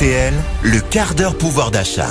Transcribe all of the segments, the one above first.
RTL, le quart d'heure pouvoir d'achat.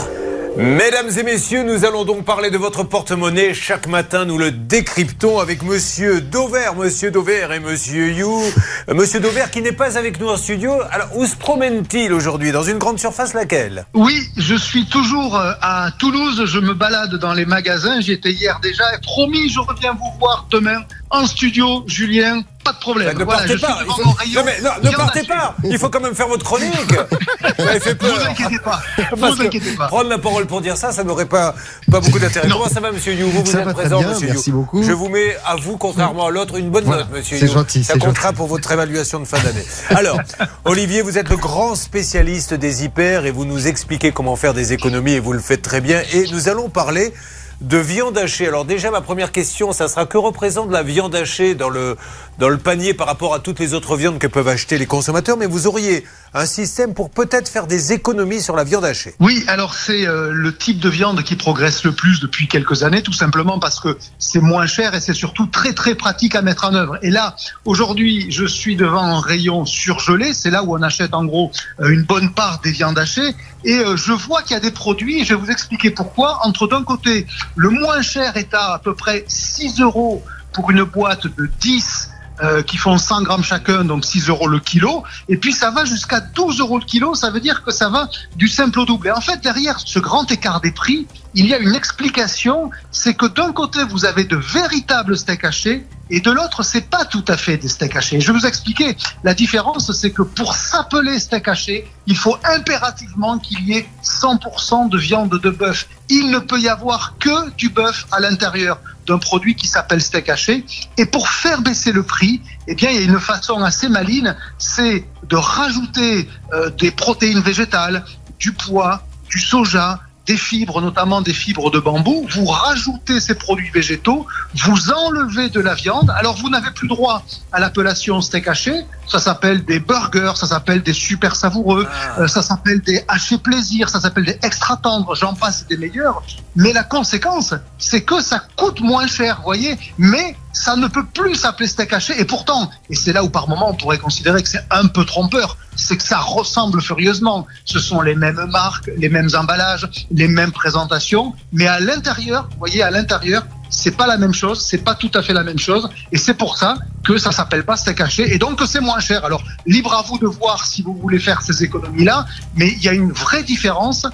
Mesdames et messieurs, nous allons donc parler de votre porte-monnaie. Chaque matin, nous le décryptons avec Monsieur Dover, Monsieur Dover et Monsieur You. Euh, Monsieur Dover qui n'est pas avec nous en studio. Alors, où se promène-t-il aujourd'hui? Dans une grande surface laquelle? Oui, je suis toujours euh, à Toulouse. Je me balade dans les magasins. J'y étais hier déjà. Et promis, je reviens vous voir demain en studio, Julien. Pas de problème. Ben, ne Voilà, partez je suis pas. devant Il mon faut- rayon Non, mais non, ne partez pas. Il faut quand même faire votre chronique. Vous avez fait Ne peur. vous inquiétez pas. Parce vous que inquiétez pas. Prendre la parole pour dire ça, ça n'aurait pas, pas beaucoup d'intérêt. Comment ça va, monsieur You Vous, êtes présent, bien, monsieur merci You. beaucoup. Je vous mets à vous, contrairement à l'autre, une bonne Voilà, note, monsieur c'est You. gentil, Ça c'est comptera gentil. pour votre évaluation de fin d'année. Alors, Olivier, vous êtes le grand spécialiste des hyper et vous nous expliquez comment faire des économies et vous le faites très bien. Et nous allons parler de viande hachée. Alors déjà, ma première question, ça sera que représente la viande hachée dans le, dans le panier par rapport à toutes les autres viandes que peuvent acheter les consommateurs, mais vous auriez un système pour peut-être faire des économies sur la viande hachée. Oui, alors c'est euh, le type de viande qui progresse le plus depuis quelques années, tout simplement parce que c'est moins cher et c'est surtout très très pratique à mettre en œuvre. Et là, aujourd'hui, je suis devant un rayon surgelé, c'est là où on achète en gros euh, une bonne part des viandes hachées, et euh, je vois qu'il y a des produits, et je vais vous expliquer pourquoi. Entre d'un côté, le moins cher est à à peu près 6 euros pour une boîte de 10 euh, qui font 100 grammes chacun, donc 6 euros le kilo. Et puis ça va jusqu'à 12 euros le kilo, ça veut dire que ça va du simple au double. Et en fait, derrière ce grand écart des prix, il y a une explication, c'est que d'un côté, vous avez de véritables steaks hachés, et de l'autre, c'est pas tout à fait des steaks hachés. Je vais vous expliquer. La différence, c'est que pour s'appeler steak haché, il faut impérativement qu'il y ait 100% de viande de bœuf. Il ne peut y avoir que du bœuf à l'intérieur d'un produit qui s'appelle steak haché. Et pour faire baisser le prix, eh bien, il y a une façon assez maligne, c'est de rajouter euh, des protéines végétales, du pois, du soja, des fibres, notamment des fibres de bambou. Vous rajoutez ces produits végétaux, vous enlevez de la viande. Alors, vous n'avez plus droit à l'appellation steak haché. Ça s'appelle des burgers, ça s'appelle des super savoureux, euh, ça s'appelle des hachés plaisir, ça s'appelle des extra tendres, j'en passe des meilleurs. Mais la conséquence, c'est que ça coûte moins cher, voyez. Mais ça ne peut plus s'appeler steak haché. Et pourtant, et c'est là où par moment on pourrait considérer que c'est un peu trompeur, c'est que ça ressemble furieusement. Ce sont les mêmes marques, les mêmes emballages, les mêmes présentations, mais à l'intérieur, vous voyez, à l'intérieur, c'est pas la même chose, c'est pas tout à fait la même chose, et c'est pour ça que ça s'appelle pas steak haché, et donc que c'est moins cher. Alors, libre à vous de voir si vous voulez faire ces économies-là, mais il y a une vraie différence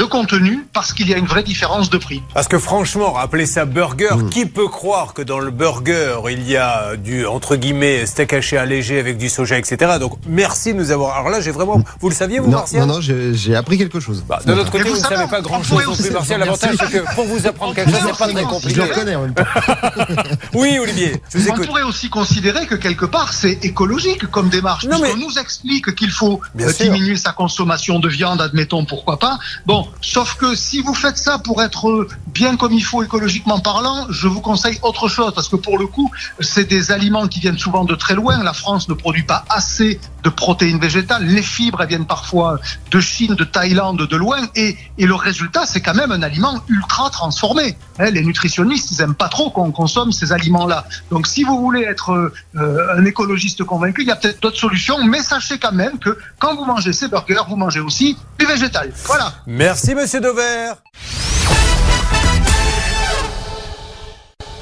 de contenu parce qu'il y a une vraie différence de prix. Parce que franchement, appeler ça burger, Mm. qui peut croire que dans le burger, il y a du, entre guillemets, steak haché allégé avec du soja, etc. Donc, merci de nous avoir... Alors là, j'ai vraiment... Vous le saviez, vous, Non, Martial non, non, j'ai j'ai appris quelque chose. Bah, de l'autre côté, vous ne savez pas on grand-chose non plus, Martial. L'avantage, c'est que pour vous apprendre quelque chose, c'est pas très Je le compliqué. reconnais en même temps. Oui, Olivier, je vous On écoute. pourrait aussi considérer que quelque part c'est écologique comme démarche, Non, mais- nous explique qu'il faut Bien euh, sûr. diminuer sa consommation de viande, admettons, pourquoi pas. Bon, sauf que si vous faites ça pour être bien comme il faut écologiquement parlant, je vous conseille autre chose, parce que pour le coup, c'est des aliments qui viennent souvent de très loin. La France ne produit pas assez de protéines végétales. Les fibres, elles viennent parfois de Chine, de Thaïlande, de loin, et, et le résultat, c'est quand même un aliment ultra transformé. Hein, les nutritionnistes, ils aiment pas trop qu'on consomme ces aliments-là. Donc, si vous voulez être euh, un écologiste convaincu, il y a peut-être d'autres solutions, mais sachez quand même que quand vous mangez ces burgers, vous mangez aussi végétal. Voilà. Merci, monsieur Dover.